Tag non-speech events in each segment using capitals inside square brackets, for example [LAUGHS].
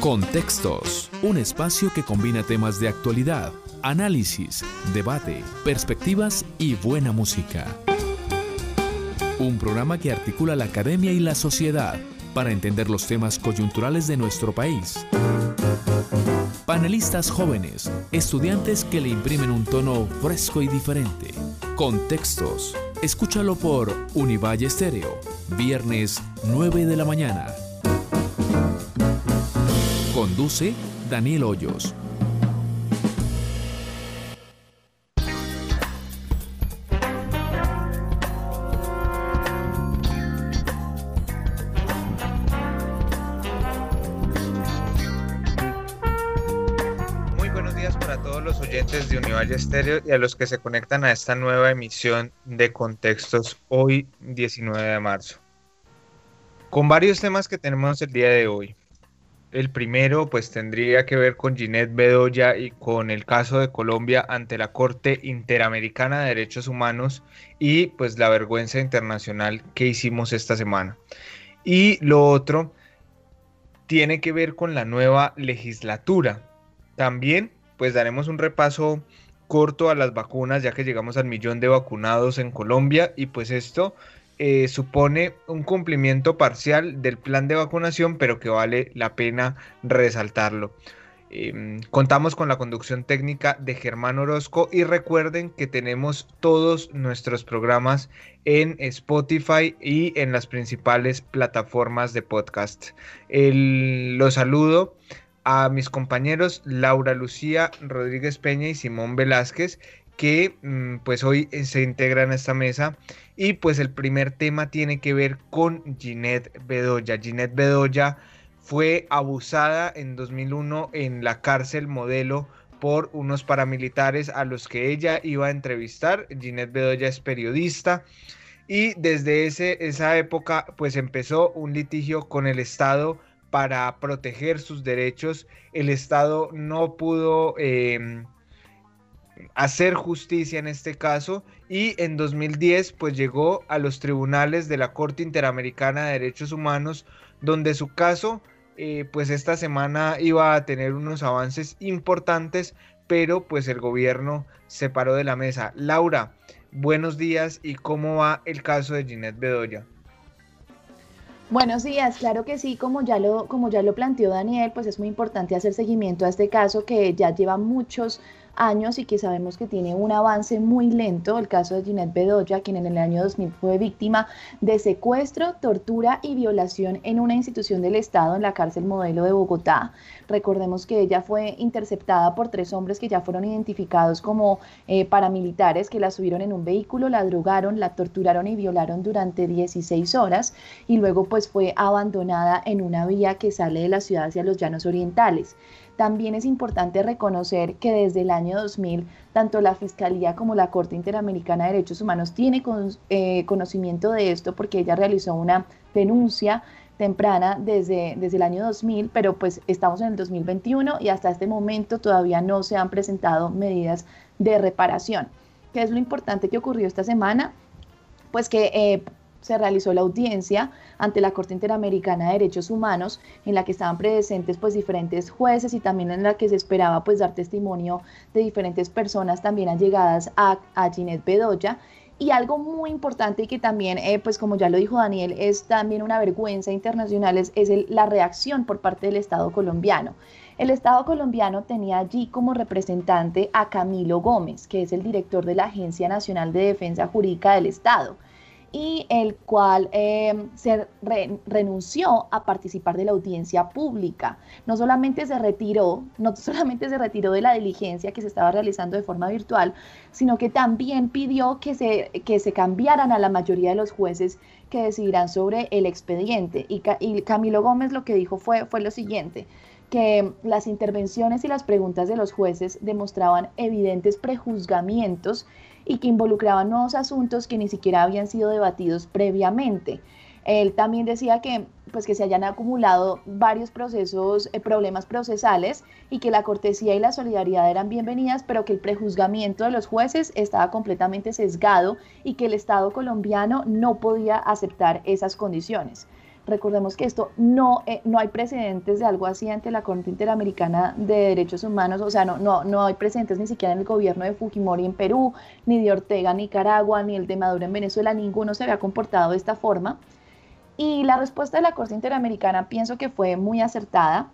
Contextos, un espacio que combina temas de actualidad, análisis, debate, perspectivas y buena música. Un programa que articula la academia y la sociedad para entender los temas coyunturales de nuestro país. Panelistas jóvenes, estudiantes que le imprimen un tono fresco y diferente. Contextos. Escúchalo por Univalle Estéreo, viernes 9 de la mañana. Conduce Daniel Hoyos. De Univalle Estéreo y a los que se conectan a esta nueva emisión de Contextos hoy 19 de marzo. Con varios temas que tenemos el día de hoy. El primero pues tendría que ver con Ginette Bedoya y con el caso de Colombia ante la Corte Interamericana de Derechos Humanos y pues la vergüenza internacional que hicimos esta semana. Y lo otro tiene que ver con la nueva legislatura. También pues daremos un repaso corto a las vacunas ya que llegamos al millón de vacunados en Colombia y pues esto eh, supone un cumplimiento parcial del plan de vacunación, pero que vale la pena resaltarlo. Eh, contamos con la conducción técnica de Germán Orozco y recuerden que tenemos todos nuestros programas en Spotify y en las principales plataformas de podcast. El, los saludo a mis compañeros Laura Lucía Rodríguez Peña y Simón Velázquez que mm, pues hoy se integran a esta mesa y pues el primer tema tiene que ver con Ginette Bedoya. Ginette Bedoya fue abusada en 2001 en la cárcel modelo por unos paramilitares a los que ella iba a entrevistar. Ginette Bedoya es periodista y desde ese, esa época pues empezó un litigio con el Estado para proteger sus derechos. El Estado no pudo... Eh, hacer justicia en este caso y en 2010 pues llegó a los tribunales de la Corte Interamericana de Derechos Humanos donde su caso eh, pues esta semana iba a tener unos avances importantes pero pues el gobierno se paró de la mesa. Laura, buenos días y cómo va el caso de Ginette Bedoya. Buenos días, claro que sí, como ya lo, como ya lo planteó Daniel, pues es muy importante hacer seguimiento a este caso que ya lleva muchos años y que sabemos que tiene un avance muy lento, el caso de Ginette Bedoya, quien en el año 2000 fue víctima de secuestro, tortura y violación en una institución del Estado en la cárcel modelo de Bogotá. Recordemos que ella fue interceptada por tres hombres que ya fueron identificados como eh, paramilitares que la subieron en un vehículo, la drogaron, la torturaron y violaron durante 16 horas y luego pues fue abandonada en una vía que sale de la ciudad hacia los llanos orientales. También es importante reconocer que desde el año 2000, tanto la Fiscalía como la Corte Interamericana de Derechos Humanos tiene eh, conocimiento de esto porque ella realizó una denuncia temprana desde, desde el año 2000, pero pues estamos en el 2021 y hasta este momento todavía no se han presentado medidas de reparación. ¿Qué es lo importante que ocurrió esta semana? Pues que eh, se realizó la audiencia ante la Corte Interamericana de Derechos Humanos, en la que estaban presentes pues diferentes jueces y también en la que se esperaba pues dar testimonio de diferentes personas también allegadas a, a Ginette Bedoya. Y algo muy importante y que también, eh, pues como ya lo dijo Daniel, es también una vergüenza internacional, es, la reacción por parte del Estado colombiano. El Estado colombiano tenía allí como representante a Camilo Gómez, que es el director de la Agencia Nacional de Defensa Jurídica del Estado y el cual eh, se renunció a participar de la audiencia pública. No solamente se retiró, no [LAUGHS] solamente se retiró de la diligencia que se estaba realizando de forma virtual, sino que también pidió que se, que se cambiaran a la mayoría de los jueces que decidirán sobre el expediente. Y, y Camilo Gómez lo que dijo fue, fue lo siguiente que las intervenciones y las preguntas de los jueces demostraban evidentes prejuzgamientos y que involucraban nuevos asuntos que ni siquiera habían sido debatidos previamente. Él también decía que, pues, que se hayan acumulado varios procesos, eh, problemas procesales y que la cortesía y la solidaridad eran bienvenidas, pero que el prejuzgamiento de los jueces estaba completamente sesgado y que el Estado colombiano no podía aceptar esas condiciones. Recordemos que esto no, eh, no hay precedentes de algo así ante la Corte Interamericana de Derechos Humanos, o sea, no, no, no hay precedentes ni siquiera en el gobierno de Fujimori en Perú, ni de Ortega en Nicaragua, ni el de Maduro en Venezuela, ninguno se había comportado de esta forma. Y la respuesta de la Corte Interamericana pienso que fue muy acertada.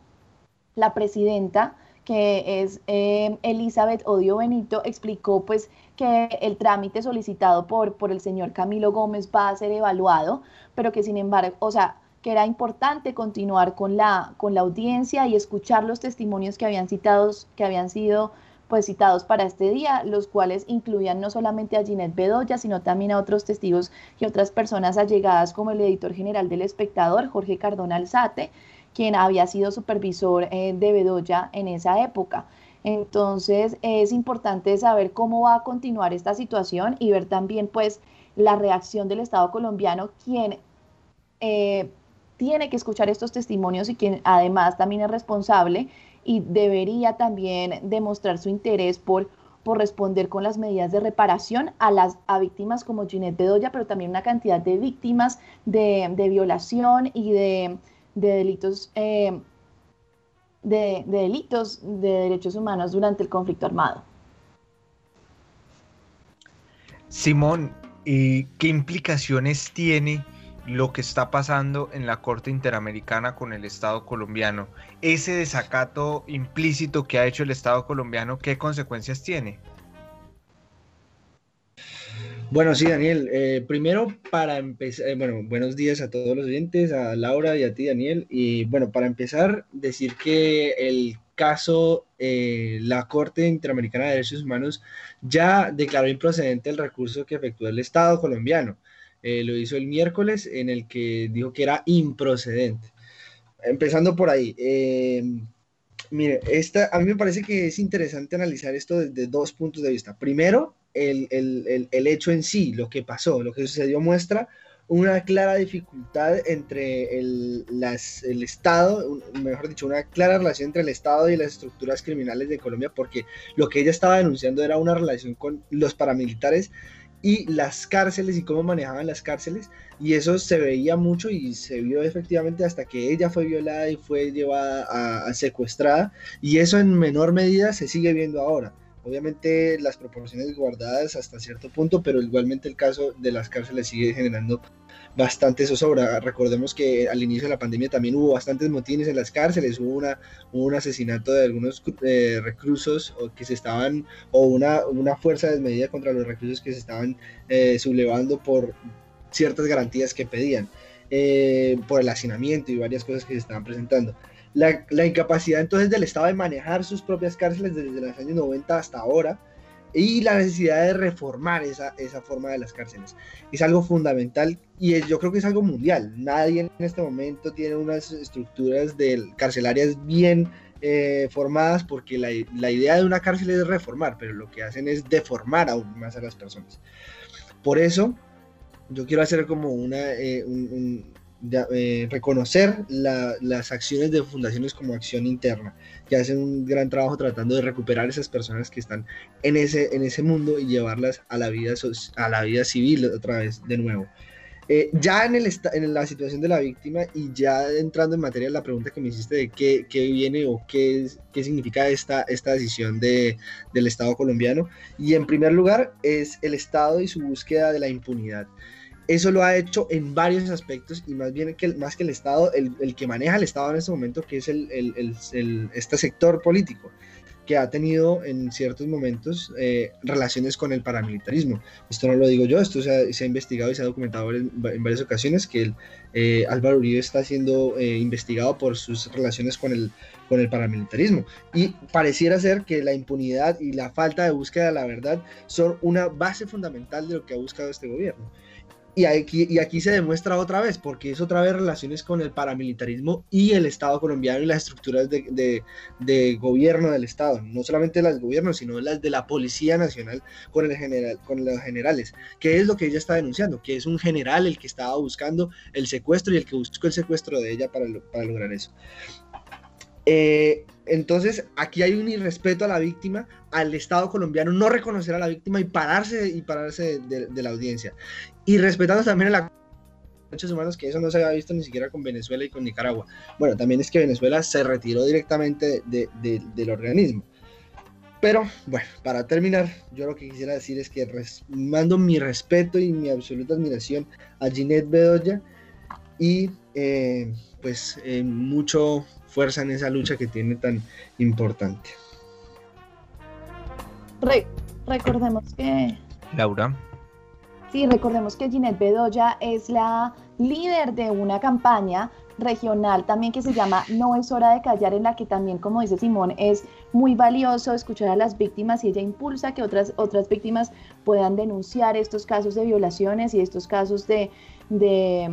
La presidenta que es eh, Elizabeth Odio Benito, explicó pues que el trámite solicitado por, por el señor Camilo Gómez va a ser evaluado, pero que sin embargo, o sea, que era importante continuar con la, con la audiencia y escuchar los testimonios que habían, citados, que habían sido pues citados para este día, los cuales incluían no solamente a Ginette Bedoya, sino también a otros testigos y otras personas allegadas como el editor general del espectador, Jorge Cardona Alzate, quien había sido supervisor eh, de Bedoya en esa época. Entonces es importante saber cómo va a continuar esta situación y ver también pues la reacción del Estado colombiano, quien eh, tiene que escuchar estos testimonios y quien además también es responsable y debería también demostrar su interés por, por responder con las medidas de reparación a las a víctimas como Ginette Bedoya, pero también una cantidad de víctimas de, de violación y de de delitos, eh, de, delitos de derechos humanos durante el conflicto armado. Simón, ¿y qué implicaciones tiene lo que está pasando en la Corte Interamericana con el Estado colombiano? Ese desacato implícito que ha hecho el Estado colombiano, ¿qué consecuencias tiene? Bueno, sí, Daniel. Eh, primero, para empezar, eh, bueno, buenos días a todos los oyentes, a Laura y a ti, Daniel. Y bueno, para empezar, decir que el caso, eh, la Corte Interamericana de Derechos Humanos ya declaró improcedente el recurso que efectuó el Estado colombiano. lo hizo el miércoles en el que dijo que era improcedente. Empezando por ahí. mire, esta, a mí me parece que es interesante analizar esto desde dos puntos de vista. Primero, el, hecho en sí, lo que pasó, lo que sucedió, muestra una clara dificultad entre el, el, Estado, mejor dicho, una clara relación entre el Estado y las estructuras criminales de Colombia, porque lo que ella estaba denunciando era una relación con los paramilitares y las cárceles y cómo manejaban las cárceles, y eso se veía mucho y se vio efectivamente hasta que ella fue violada y fue llevada a secuestrada, y eso en menor medida se sigue viendo ahora Obviamente las proporciones guardadas hasta cierto punto, pero igualmente el caso de las cárceles sigue generando bastante zozobra. Recordemos que al inicio de la pandemia también hubo bastantes motines en las cárceles, hubo, un asesinato de algunos eh, reclusos o que se estaban, o una, una fuerza desmedida contra los reclusos que se estaban eh, sublevando por ciertas garantías que pedían, eh, por el hacinamiento y varias cosas que se estaban presentando la, incapacidad entonces del Estado de manejar sus propias cárceles desde los años 90 hasta ahora y la necesidad de reformar esa, esa forma de las cárceles. Es algo fundamental y yo creo que es algo mundial. Nadie en este momento tiene unas estructuras de carcelarias bien eh, formadas porque la, la, idea de una cárcel es reformar, pero lo que hacen es deformar aún más a las personas. Por eso, yo quiero hacer como una, eh, un, eh, reconocer las acciones de fundaciones como acción interna, que hacen un gran trabajo tratando de recuperar esas personas que están en ese, en ese mundo y llevarlas a la vida, a la vida civil otra vez de nuevo. Eh, ya en, el en la situación de la víctima y ya entrando en materia la pregunta que me hiciste de qué, qué viene o qué, qué significa esta, esta decisión de, del Estado colombiano. Y en primer lugar es el Estado y su búsqueda de la impunidad eso lo ha hecho en varios aspectos y más bien que más que el Estado, el, que maneja el Estado en este momento, que es el, este sector político, que ha tenido en ciertos momentos eh, relaciones con el paramilitarismo. Esto no lo digo yo, esto se ha, investigado y se ha documentado en, varias ocasiones que el, eh, Álvaro Uribe está siendo eh, investigado por sus relaciones con el, con el paramilitarismo. Y pareciera ser que la impunidad y la falta de búsqueda de la verdad son una base fundamental de lo que ha buscado este gobierno. Y aquí, y aquí se demuestra otra vez, porque es otra vez relaciones con el paramilitarismo y el Estado colombiano y las estructuras de, de, gobierno del Estado, no solamente las del gobierno, sino las de la Policía Nacional con, el general, con los generales, que es lo que ella está denunciando, que es un general el que estaba buscando el secuestro y el que buscó el secuestro de ella para, para lograr eso. Eh, entonces, aquí hay un irrespeto a la víctima, al Estado colombiano no reconocer a la víctima y pararse y pararse de, la audiencia. Y respetando también a la derechos humanos que eso no se había visto ni siquiera con Venezuela y con Nicaragua. Bueno, también es que Venezuela se retiró directamente del organismo. Pero bueno, para terminar, yo lo que quisiera decir es que mando mi respeto y mi absoluta admiración a Ginette Bedoya y eh, pues eh, mucho fuerza en esa lucha que tiene tan importante. recordemos que... Laura. Sí, recordemos que Ginette Bedoya es la líder de una campaña regional también que se llama No es hora de callar, en la que también, como dice Simón, es muy valioso escuchar a las víctimas y ella impulsa que otras, otras víctimas puedan denunciar estos casos de violaciones y estos casos de, de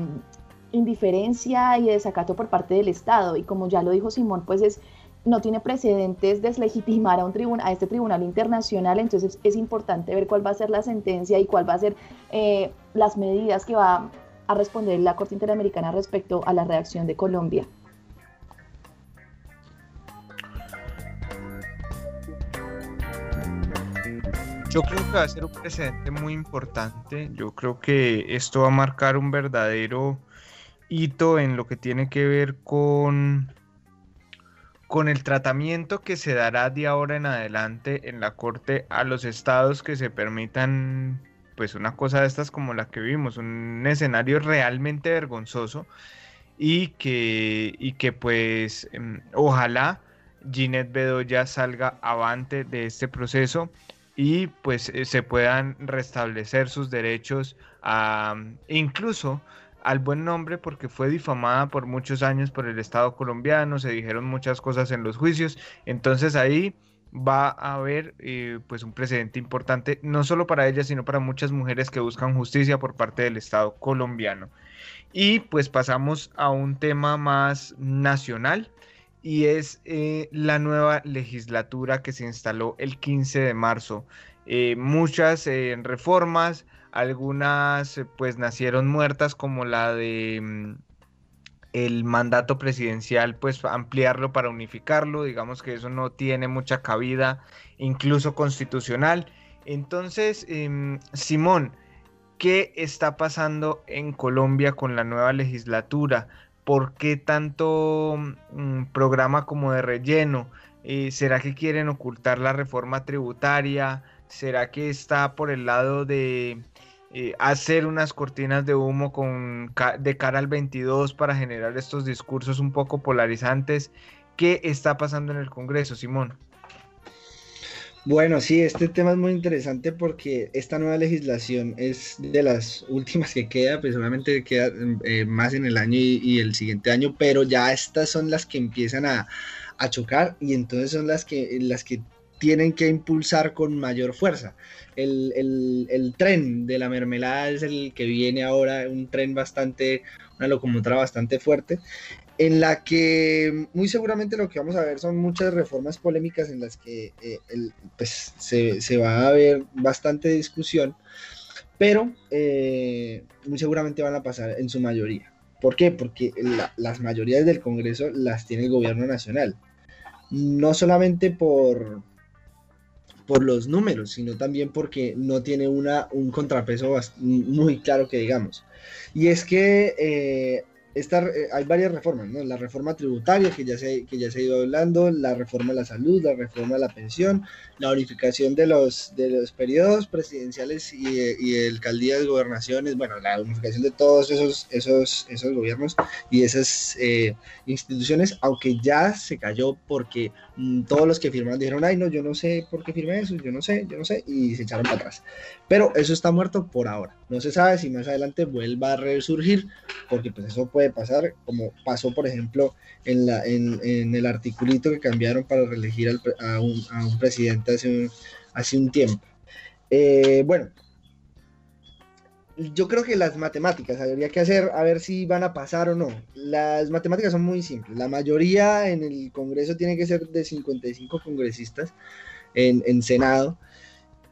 indiferencia y desacato por parte del Estado. Y como ya lo dijo Simón, pues es no tiene precedentes deslegitimar a, un tribunal, a este tribunal internacional, entonces es importante ver cuál va a ser la sentencia y cuál va a ser eh, las medidas que va a responder la Corte Interamericana respecto a la reacción de Colombia. Yo creo que va a ser un precedente muy importante. Yo creo que esto va a marcar un verdadero en lo que tiene que ver con, con el tratamiento que se dará de ahora en adelante en la Corte a los estados que se permitan pues una cosa de estas como la que vimos, un escenario realmente vergonzoso y que, y que pues em, ojalá Ginette Bedoya salga avante de este proceso y pues eh, se puedan restablecer sus derechos a, incluso al buen nombre porque fue difamada por muchos años por el Estado colombiano, se dijeron muchas cosas en los juicios, entonces ahí va a haber eh, pues un precedente importante, no solo para ella, sino para muchas mujeres que buscan justicia por parte del Estado colombiano. Y pues pasamos a un tema más nacional y es eh, la nueva legislatura que se instaló el 15 de marzo. Eh, muchas reformas, algunas pues nacieron muertas como la de mm, el mandato presidencial, pues ampliarlo para unificarlo, digamos que eso no tiene mucha cabida, incluso constitucional. Entonces, em, Simón, ¿qué está pasando en Colombia con la nueva legislatura? ¿Por qué tanto mm, programa como de relleno? Eh, ¿Será que quieren ocultar la reforma tributaria? ¿Será que está por el lado de eh, hacer unas cortinas de humo con, de cara al 22 para generar estos discursos un poco polarizantes. ¿Qué está pasando en el Congreso, Simón? Bueno, sí, este tema es muy interesante porque esta nueva legislación es de las últimas que queda, pues solamente queda eh, más en el año y, el siguiente año, pero ya estas son las que empiezan a, a chocar y entonces son las que, las que tienen que impulsar con mayor fuerza. El, tren de la mermelada es el que viene ahora, un tren bastante, una locomotora bastante fuerte, en la que muy seguramente lo que vamos a ver son muchas reformas polémicas en las que eh, pues, se, va a ver bastante discusión, pero eh, muy seguramente van a pasar en su mayoría. ¿Por qué? Porque las mayorías del Congreso las tiene el gobierno nacional. No solamente por, por los números, sino también porque no tiene una, un contrapeso muy claro que digamos. Y es que eh, eh, hay varias reformas, ¿no? La reforma tributaria que ya, se, que ya se ha ido hablando, la reforma de la salud, la reforma de la pensión, la unificación de los, de los periodos presidenciales y, y alcaldías, gobernaciones, bueno, la unificación de todos esos, esos, esos gobiernos y esas eh, instituciones, aunque ya se cayó porque mm, todos los que firmaron dijeron, ay, no, yo no sé por qué firmé eso, yo no sé, yo no sé, y se echaron para atrás. Pero eso está muerto por ahora. No se sabe si más adelante vuelva a resurgir, porque pues eso puede pasar, como pasó, por ejemplo, en, la, en, en el articulito que cambiaron para reelegir a, un, a, un, presidente hace un, hace un tiempo. Eh, bueno, yo creo que las matemáticas habría que hacer a ver si van a pasar o no. Las matemáticas son muy simples. La mayoría en el Congreso tiene que ser de 55 congresistas en, en Senado.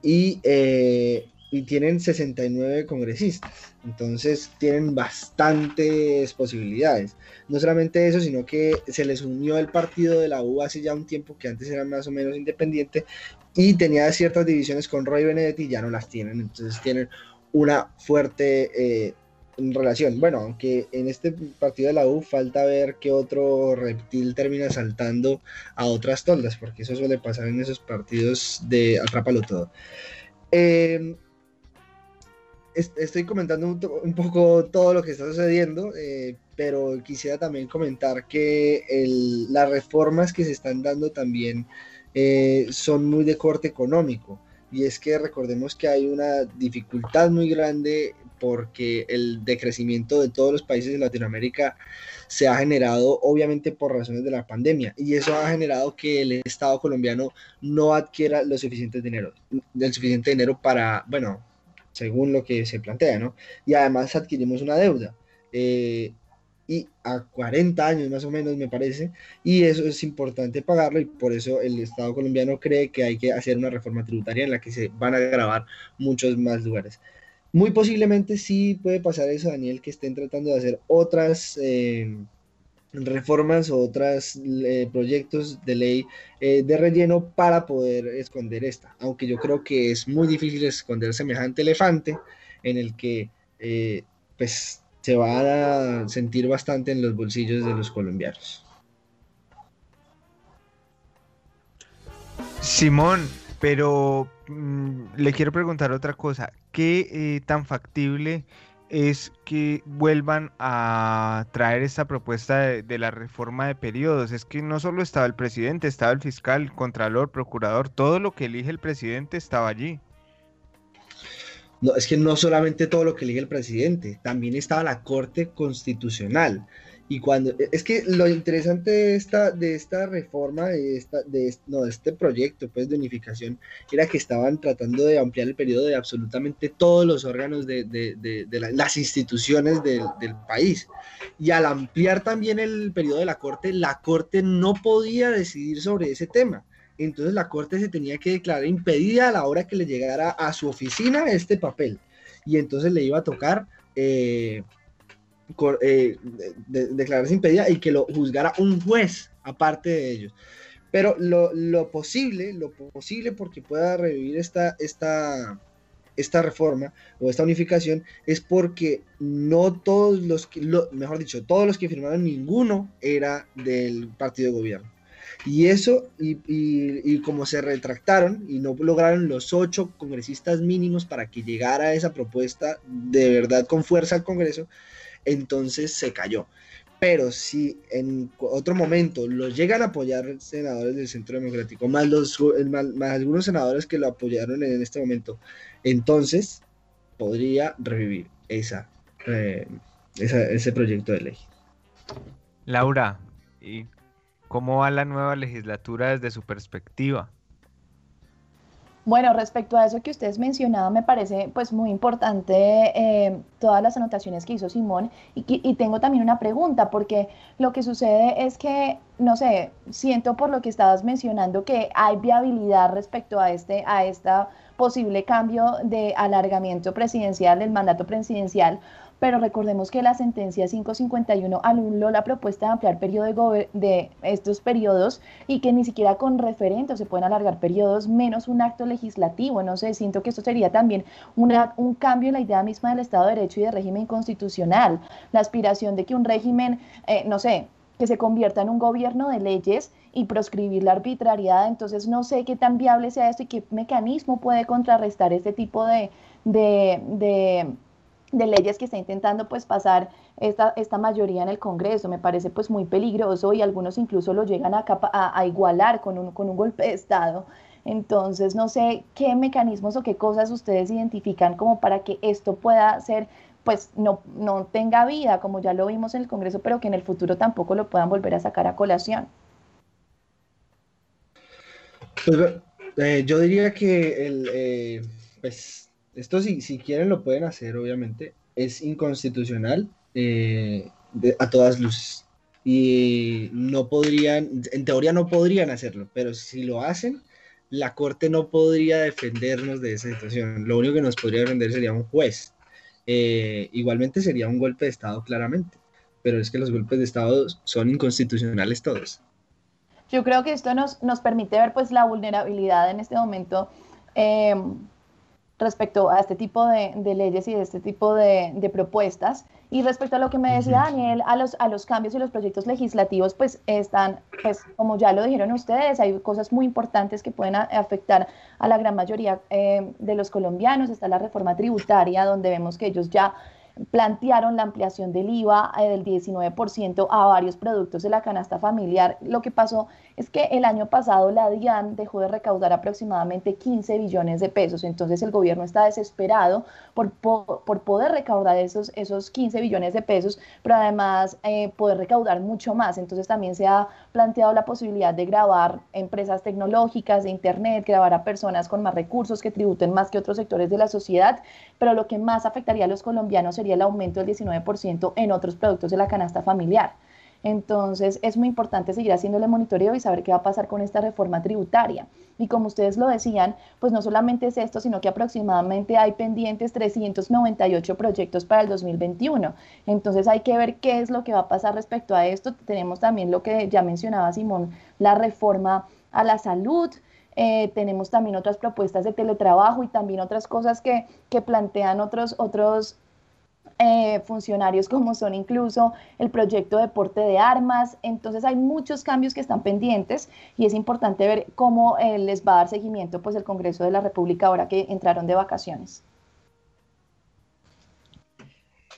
Y eh, y tienen 69 congresistas. Entonces tienen bastantes posibilidades. No solamente eso, sino que se les unió el partido de la U hace ya un tiempo que antes era más o menos independiente y tenía ciertas divisiones con Roy Benedetti y ya no las tienen. Entonces tienen una fuerte, eh, relación, bueno, aunque en este partido de la U falta ver que otro reptil termina saltando a otras toldas, porque eso suele pasar en esos partidos de atrápalo todo. Estoy comentando un, poco todo lo que está sucediendo, eh, pero quisiera también comentar que las reformas que se están dando también eh, son muy de corte económico. Y es que recordemos que hay una dificultad muy grande porque el decrecimiento de todos los países de Latinoamérica se ha generado obviamente por razones de la pandemia y eso ha generado que el Estado colombiano no adquiera lo suficiente dinero, el suficiente dinero para, bueno, según lo que se plantea, ¿no? Y además adquirimos una deuda. Eh, y a 40 años más o menos me parece, y eso es importante pagarlo y por eso el Estado colombiano cree que hay que hacer una reforma tributaria en la que se van a grabar muchos más lugares. Muy posiblemente sí puede pasar eso, Daniel, que estén tratando de hacer otras eh, reformas o otros eh, proyectos de ley eh, de relleno para poder esconder esta, aunque yo creo que es muy difícil esconder semejante elefante en el que pues se va a sentir bastante en los bolsillos de los colombianos. Simón, pero mm, le quiero preguntar otra cosa. ¿Qué eh, tan factible es que vuelvan a traer esta propuesta de, la reforma de periodos? Es que no solo estaba el presidente, estaba el fiscal, el contralor, procurador, todo lo que elige el presidente estaba allí. No, es que no solamente todo lo que elige el presidente, también estaba la Corte Constitucional. Y cuando, e, es que lo interesante de esta, de esta reforma, de, esta, de, no, de este proyecto pues, de unificación, era que estaban tratando de ampliar el periodo de absolutamente todos los órganos de, de, de las instituciones del, país. Y al ampliar también el periodo de la Corte, la Corte no podía decidir sobre ese tema entonces la Corte se tenía que declarar impedida a la hora que le llegara a su oficina este papel. Y entonces le iba a tocar eh, eh, declararse impedida y que lo juzgara un juez aparte de ellos. Pero lo, posible, lo posible porque pueda revivir esta, esta, esta reforma o esta unificación es porque no todos los que, mejor dicho, todos los que firmaron ninguno era del partido de gobierno. Y eso, y, y, como se retractaron y no lograron los ocho congresistas mínimos para que llegara esa propuesta de verdad con fuerza al Congreso, entonces se cayó. Pero si en otro momento lo llegan a apoyar senadores del Centro Democrático, más, los, más, algunos senadores que lo apoyaron en este momento, entonces podría revivir esa, eh, esa ese proyecto de ley. Laura, y ¿Cómo va la nueva legislatura desde su perspectiva? Bueno, respecto a eso que ustedes mencionaban, me parece pues muy importante eh, todas las anotaciones que hizo Simón. Y, y, tengo también una pregunta porque lo que sucede es que, no sé, siento por lo que estabas mencionando que hay viabilidad respecto a este, a esta posible cambio de alargamiento presidencial, del mandato presidencial, pero recordemos que la sentencia 551 anuló la propuesta de ampliar periodo de, de, estos periodos y que ni siquiera con referente se pueden alargar periodos menos un acto legislativo. No sé, siento que esto sería también una, un cambio en la idea misma del Estado de Derecho y de régimen constitucional. La aspiración de que un régimen, eh, no sé, que se convierta en un gobierno de leyes y proscribir la arbitrariedad. Entonces no sé qué tan viable sea esto y qué mecanismo puede contrarrestar este tipo de, de de leyes que está intentando pues pasar esta, esta mayoría en el Congreso. Me parece pues muy peligroso y algunos incluso lo llegan a, a, igualar con un, con un golpe de Estado. Entonces no sé qué mecanismos o qué cosas ustedes identifican como para que esto pueda ser pues no, no tenga vida, como ya lo vimos en el Congreso, pero que en el futuro tampoco lo puedan volver a sacar a colación. Pues, eh, yo diría que el, eh, pues esto si, si quieren lo pueden hacer, obviamente. Es inconstitucional eh, a todas luces. Y no podrían, en teoría no podrían hacerlo, pero si lo hacen, la Corte no podría defendernos de esa situación. Lo único que nos podría defender sería un juez. Eh, igualmente sería un golpe de Estado, claramente. Pero es que los golpes de Estado son inconstitucionales todos. Yo creo que esto nos, nos permite ver pues la vulnerabilidad en este momento. Eh, respecto a este tipo de, leyes y de este tipo de, propuestas. Y respecto a lo que me decía Daniel, a los, a los cambios y los proyectos legislativos, pues están, pues como ya lo dijeron ustedes, hay cosas muy importantes que pueden afectar a la gran mayoría eh, de los colombianos. Está la reforma tributaria, donde vemos que ellos ya plantearon la ampliación del IVA eh, del 19% a varios productos de la canasta familiar. Lo que pasó es que el año pasado la DIAN dejó de recaudar aproximadamente 15 billones de pesos, entonces el gobierno está desesperado por, poder recaudar esos, esos 15 billones de pesos, pero además eh, poder recaudar mucho más. Entonces también se ha planteado la posibilidad de grabar empresas tecnológicas, de Internet, grabar a personas con más recursos que tributen más que otros sectores de la sociedad, pero lo que más afectaría a los colombianos sería el aumento del 19% en otros productos de la canasta familiar. Entonces es muy importante seguir haciéndole monitoreo y saber qué va a pasar con esta reforma tributaria. Y como ustedes lo decían, pues no solamente es esto, sino que aproximadamente hay pendientes 398 proyectos para el 2021. Entonces hay que ver qué es lo que va a pasar respecto a esto. Tenemos también lo que ya mencionaba Simón, la reforma a la salud. Eh, tenemos también otras propuestas de teletrabajo y también otras cosas que, que plantean otros, otros eh, funcionarios como son incluso el proyecto de porte de armas. Entonces hay muchos cambios que están pendientes y es importante ver cómo eh, les va a dar seguimiento pues el Congreso de la República ahora que entraron de vacaciones.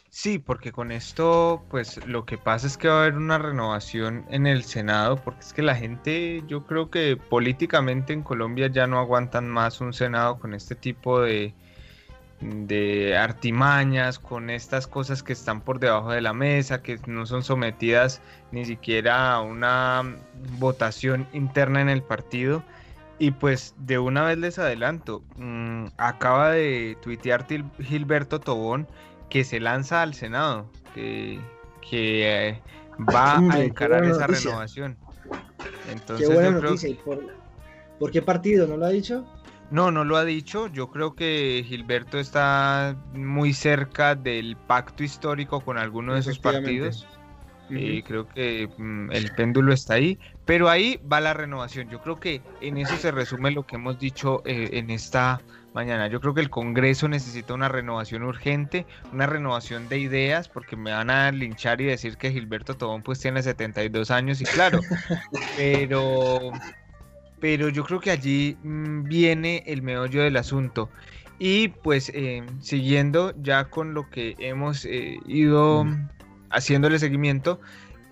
Sí, porque con esto, pues lo que pasa es que va a haber una renovación en el Senado, porque es que la gente, yo creo que políticamente en Colombia ya no aguantan más un Senado con este tipo de, de artimañas, con estas cosas que están por debajo de la mesa, que no son sometidas ni siquiera a una votación interna en el partido. Y pues de una vez les adelanto, mm, acaba de tuitear Gilberto Tobón que se lanza al Senado, que, eh, va a encarar esa renovación. Entonces, qué buena noticia. ¿Por qué partido? ¿No lo ha dicho? No, no lo ha dicho. Yo creo que Gilberto está muy cerca del pacto histórico con alguno de esos partidos. Y creo que mm, el péndulo está ahí, pero ahí va la renovación. Yo creo que en eso se resume lo que hemos dicho eh, en esta mañana. Yo creo que el Congreso necesita una renovación urgente, una renovación de ideas, porque me van a linchar y decir que Gilberto Tobón pues tiene 72 años y claro, [LAUGHS] pero pero yo creo que allí mm, viene el meollo del asunto. Y pues eh, siguiendo ya con lo que hemos eh, ido haciéndole seguimiento,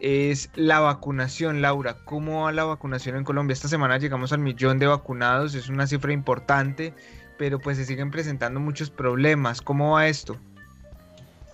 es la vacunación, Laura. ¿Cómo va la vacunación en Colombia? Esta semana llegamos al millón de vacunados, es una cifra importante, pero pues se siguen presentando muchos problemas. ¿Cómo va esto?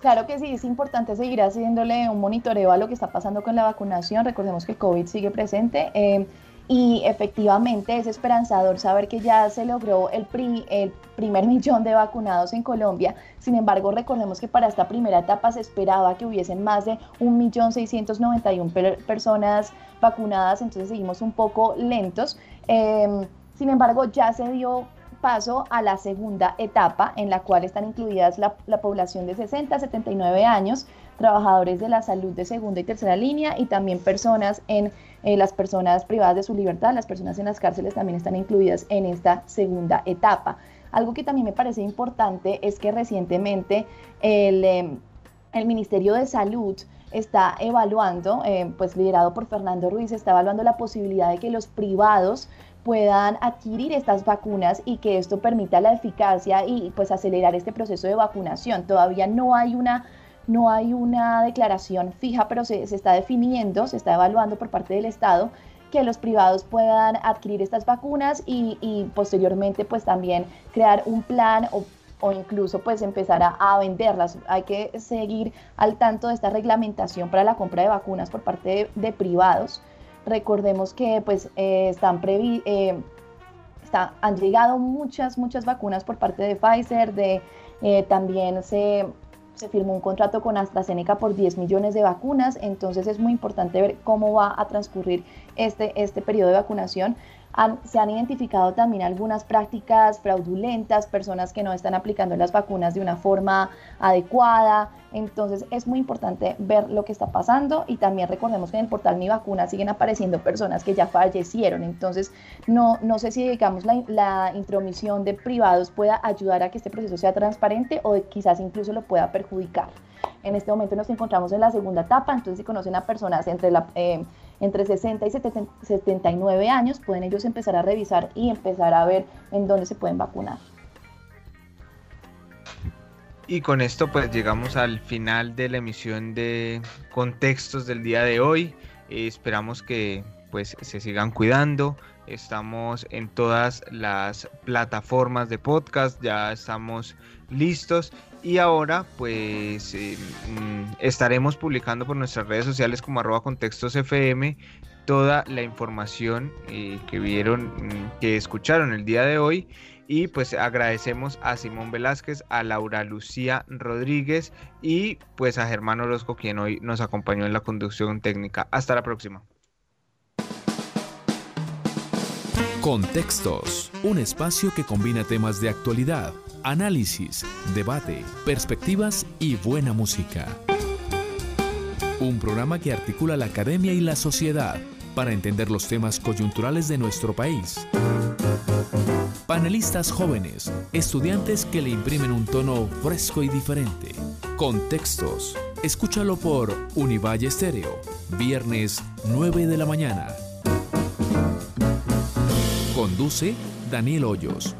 Claro que sí, es importante seguir haciéndole un monitoreo a lo que está pasando con la vacunación. Recordemos que el COVID sigue presente. Eh, y efectivamente es esperanzador saber que ya se logró el, el, primer [LAUGHS] millón de vacunados en Colombia. Sin embargo, recordemos que para esta primera etapa se esperaba que hubiesen más de 1.691.000 personas vacunadas, entonces seguimos un poco lentos. Em, sin embargo, ya se dio paso a la segunda etapa en la cual están incluidas la, la población de 60 a 79 años, trabajadores de la salud de segunda y tercera línea y también personas en eh, las personas privadas de su libertad, las personas en las cárceles también están incluidas en esta segunda etapa. Algo que también me parece importante es que recientemente el, em, el Ministerio de Salud está evaluando, eh, pues liderado por Fernando Ruiz, está evaluando la posibilidad de que los privados puedan adquirir estas vacunas y que esto permita la eficacia y pues acelerar este proceso de vacunación. Todavía no hay una no hay una declaración fija, pero se, está definiendo, se está evaluando por parte del Estado que los privados puedan adquirir estas vacunas y, posteriormente pues también crear un plan o, incluso pues empezar a, venderlas. Hay que seguir al tanto de esta reglamentación para la compra de vacunas por parte de, privados. Recordemos que pues eh, están previ eh, han llegado muchas, muchas vacunas por parte de Pfizer, de, eh, también se se firmó un contrato con AstraZeneca por 10 millones de vacunas, entonces es muy importante ver cómo va a transcurrir este, este periodo de vacunación. Se han identificado también algunas prácticas fraudulentas, personas que no están aplicando las vacunas de una forma adecuada. Entonces es muy importante ver lo que está pasando y también recordemos que en el portal Mi Vacuna siguen apareciendo personas que ya fallecieron. Entonces no, no sé si digamos la, la intromisión de privados pueda ayudar a que este proceso sea transparente o quizás incluso lo pueda perjudicar. En este momento nos encontramos en la segunda etapa, entonces si conocen a personas entre, la, eh, entre 60 y 79 años, pueden ellos empezar a revisar y empezar a ver en dónde se pueden vacunar. Y con esto pues llegamos al final de la emisión de contextos del día de hoy. Eh, esperamos que pues se sigan cuidando. Estamos en todas las plataformas de podcast, ya estamos listos y ahora pues eh, mm, estaremos publicando por nuestras redes sociales como arroba contextos FM toda la información eh, que vieron, mm, que escucharon el día de hoy. Y pues agradecemos a Simón Velázquez, a Laura Lucía Rodríguez y pues a Germán Orozco quien hoy nos acompañó en la conducción técnica. Hasta la próxima. Contextos, un espacio que combina temas de actualidad análisis, debate, perspectivas y buena música. Un programa que articula la academia y la sociedad para entender los temas coyunturales de nuestro país. Panelistas jóvenes, estudiantes que le imprimen un tono fresco y diferente. Contextos. Escúchalo por Univalle Estéreo, viernes 9 de la mañana. Conduce Daniel Hoyos.